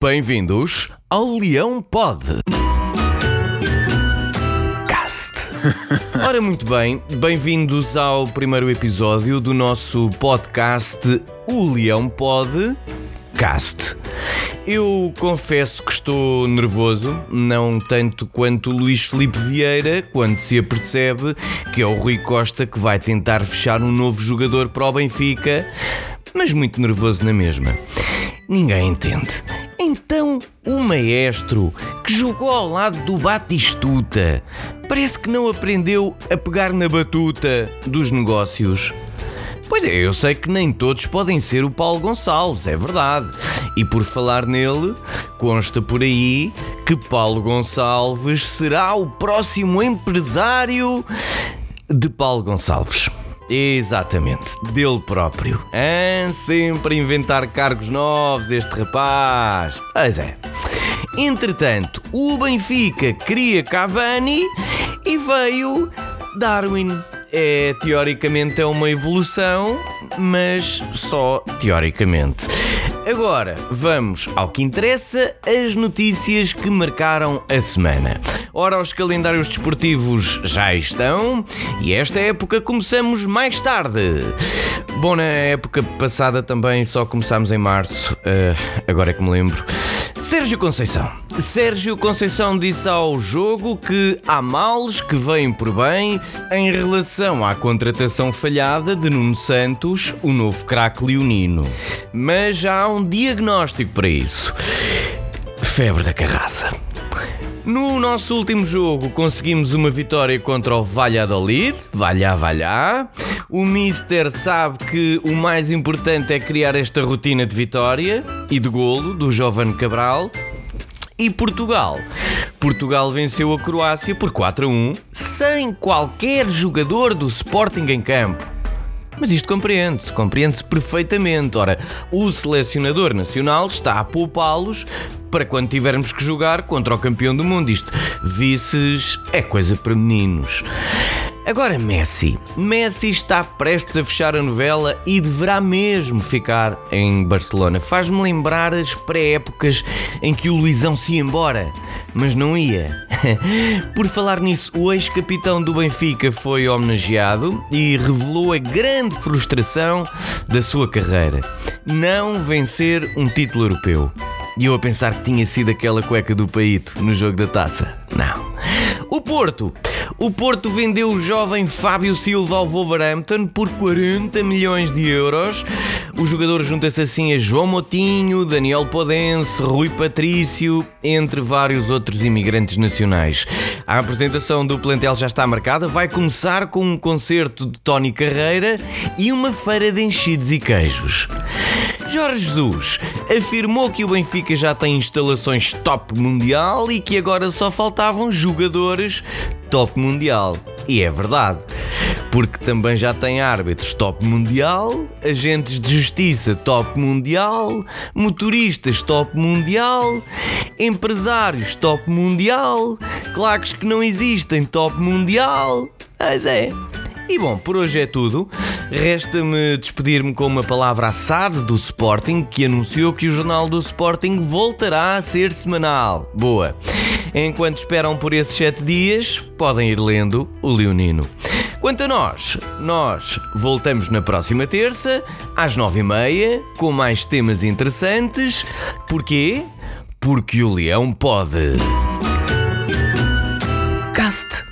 Bem-vindos ao Leão Pod. Cast. Ora, muito bem, bem-vindos ao primeiro episódio do nosso podcast O Leão Pod Cast. Eu confesso que estou nervoso, não tanto quanto o Luís Felipe Vieira, quando se apercebe que é o Rui Costa que vai tentar fechar um novo jogador para o Benfica, mas muito nervoso na mesma. Ninguém entende. Então, o maestro que jogou ao lado do Batistuta parece que não aprendeu a pegar na batuta dos negócios. Pois é, eu sei que nem todos podem ser o Paulo Gonçalves, é verdade. E por falar nele, consta por aí que Paulo Gonçalves será o próximo empresário de Paulo Gonçalves. Exatamente, dele próprio. Sempre a inventar cargos novos este rapaz. Pois é. Entretanto, o Benfica cria Cavani e veio Darwin. É, teoricamente é uma evolução, mas só teoricamente. Agora, vamos ao que interessa, as notícias que marcaram a semana. Ora, os calendários desportivos já estão e esta época começamos mais tarde. Bom, na época passada também só começámos em março, uh, agora é que me lembro. Sérgio Conceição. Sérgio Conceição disse ao jogo que há males que vêm por bem em relação à contratação falhada de Nuno Santos, o novo craque leonino. Mas já há um diagnóstico para isso. Febre da carraça. No nosso último jogo conseguimos uma vitória contra o Valladolid, valha valha. O Mister sabe que o mais importante é criar esta rotina de vitória e de golo do jovem Cabral. E Portugal. Portugal venceu a Croácia por 4 a 1, sem qualquer jogador do Sporting em campo. Mas isto compreende-se, compreende-se perfeitamente. Ora, o selecionador nacional está a poupá-los para quando tivermos que jogar contra o campeão do mundo. Isto, vices, é coisa para meninos. Agora Messi. Messi está prestes a fechar a novela e deverá mesmo ficar em Barcelona. Faz-me lembrar as pré-épocas em que o Luizão se ia embora, mas não ia. Por falar nisso, o ex-capitão do Benfica foi homenageado e revelou a grande frustração da sua carreira: não vencer um título europeu. E eu a pensar que tinha sido aquela cueca do Paito no jogo da taça. Não. O Porto. O Porto vendeu o jovem Fábio Silva ao Wolverhampton por 40 milhões de euros. O jogador junta-se assim a João Motinho, Daniel Podense, Rui Patrício, entre vários outros imigrantes nacionais. A apresentação do plantel já está marcada. Vai começar com um concerto de Tony Carreira e uma feira de enchidos e queijos. Jorge Jesus afirmou que o Benfica já tem instalações top mundial e que agora só faltavam jogadores top mundial. E é verdade, porque também já tem árbitros top mundial, agentes de justiça top mundial, motoristas top mundial, empresários top mundial, claques que não existem top mundial. Mas é. E bom, por hoje é tudo. Resta-me despedir-me com uma palavra assada do Sporting, que anunciou que o jornal do Sporting voltará a ser semanal. Boa! Enquanto esperam por esses sete dias, podem ir lendo o Leonino. Quanto a nós, nós voltamos na próxima terça, às nove e meia, com mais temas interessantes. Porquê? Porque o leão pode. Cast.